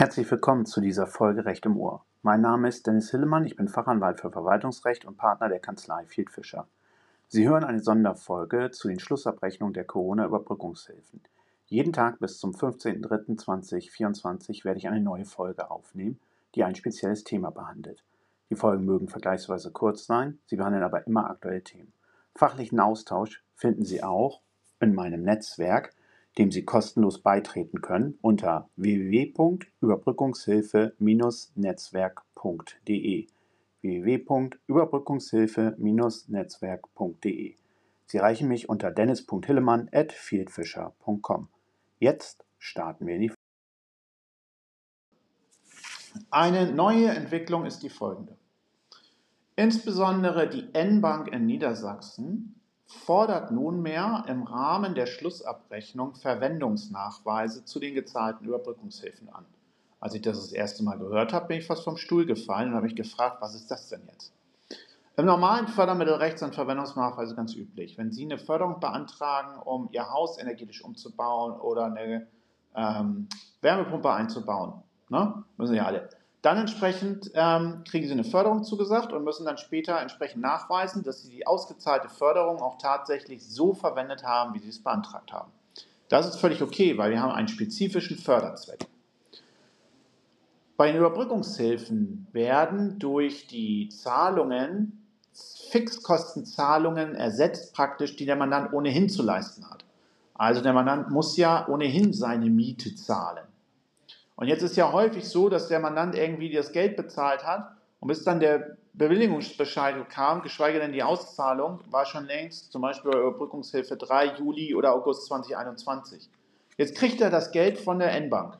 Herzlich willkommen zu dieser Folge Recht im Ohr. Mein Name ist Dennis Hillemann, ich bin Fachanwalt für Verwaltungsrecht und Partner der Kanzlei Field Fischer. Sie hören eine Sonderfolge zu den Schlussabrechnungen der Corona-Überbrückungshilfen. Jeden Tag bis zum 15.03.2024 werde ich eine neue Folge aufnehmen, die ein spezielles Thema behandelt. Die Folgen mögen vergleichsweise kurz sein, sie behandeln aber immer aktuelle Themen. Fachlichen Austausch finden Sie auch in meinem Netzwerk dem Sie kostenlos beitreten können unter www.überbrückungshilfe-netzwerk.de www.überbrückungshilfe-netzwerk.de Sie erreichen mich unter dennis.hillemann@fieldfisher.com. Jetzt starten wir in die Eine neue Entwicklung ist die folgende. Insbesondere die N-Bank in Niedersachsen fordert nunmehr im Rahmen der Schlussabrechnung Verwendungsnachweise zu den gezahlten Überbrückungshilfen an. Als ich das das erste Mal gehört habe, bin ich fast vom Stuhl gefallen und habe mich gefragt, was ist das denn jetzt? Im normalen Fördermittelrecht sind Verwendungsnachweise ganz üblich. Wenn Sie eine Förderung beantragen, um Ihr Haus energetisch umzubauen oder eine ähm, Wärmepumpe einzubauen, ne? müssen ja alle, dann entsprechend ähm, kriegen sie eine Förderung zugesagt und müssen dann später entsprechend nachweisen, dass sie die ausgezahlte Förderung auch tatsächlich so verwendet haben, wie sie es beantragt haben. Das ist völlig okay, weil wir haben einen spezifischen Förderzweck. Bei den Überbrückungshilfen werden durch die Zahlungen Fixkostenzahlungen ersetzt praktisch, die der Mandant ohnehin zu leisten hat. Also der Mandant muss ja ohnehin seine Miete zahlen. Und jetzt ist ja häufig so, dass der Mandant irgendwie das Geld bezahlt hat und bis dann der Bewilligungsbescheid kam, geschweige denn die Auszahlung, war schon längst zum Beispiel bei Überbrückungshilfe 3 Juli oder August 2021. Jetzt kriegt er das Geld von der N-Bank.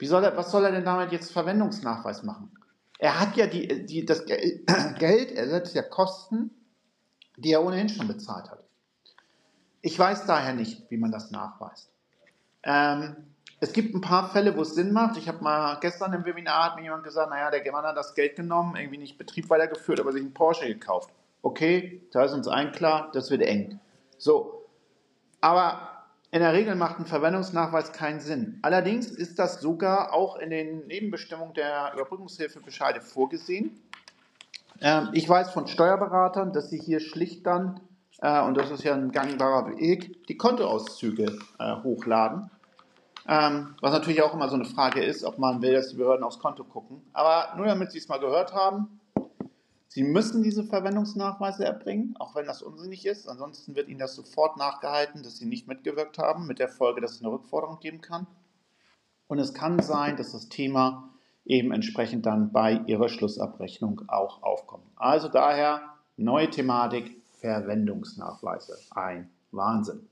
was soll er denn damit jetzt Verwendungsnachweis machen? Er hat ja die, die, das Geld ersetzt ja Kosten, die er ohnehin schon bezahlt hat. Ich weiß daher nicht, wie man das nachweist. Ähm, es gibt ein paar Fälle, wo es Sinn macht. Ich habe mal gestern im Webinar hat mir jemand gesagt, naja, der Mann hat das Geld genommen, irgendwie nicht Betrieb weitergeführt, aber sich einen Porsche gekauft. Okay, da ist uns allen klar, das wird eng. So, aber in der Regel macht ein Verwendungsnachweis keinen Sinn. Allerdings ist das sogar auch in den Nebenbestimmungen der Überbrückungshilfebescheide vorgesehen. Ähm, ich weiß von Steuerberatern, dass sie hier schlicht dann, äh, und das ist ja ein gangbarer Weg, die Kontoauszüge äh, hochladen ähm, was natürlich auch immer so eine Frage ist, ob man will, dass die Behörden aufs Konto gucken. Aber nur damit Sie es mal gehört haben, Sie müssen diese Verwendungsnachweise erbringen, auch wenn das unsinnig ist. Ansonsten wird Ihnen das sofort nachgehalten, dass Sie nicht mitgewirkt haben, mit der Folge, dass es eine Rückforderung geben kann. Und es kann sein, dass das Thema eben entsprechend dann bei Ihrer Schlussabrechnung auch aufkommt. Also daher neue Thematik, Verwendungsnachweise. Ein Wahnsinn.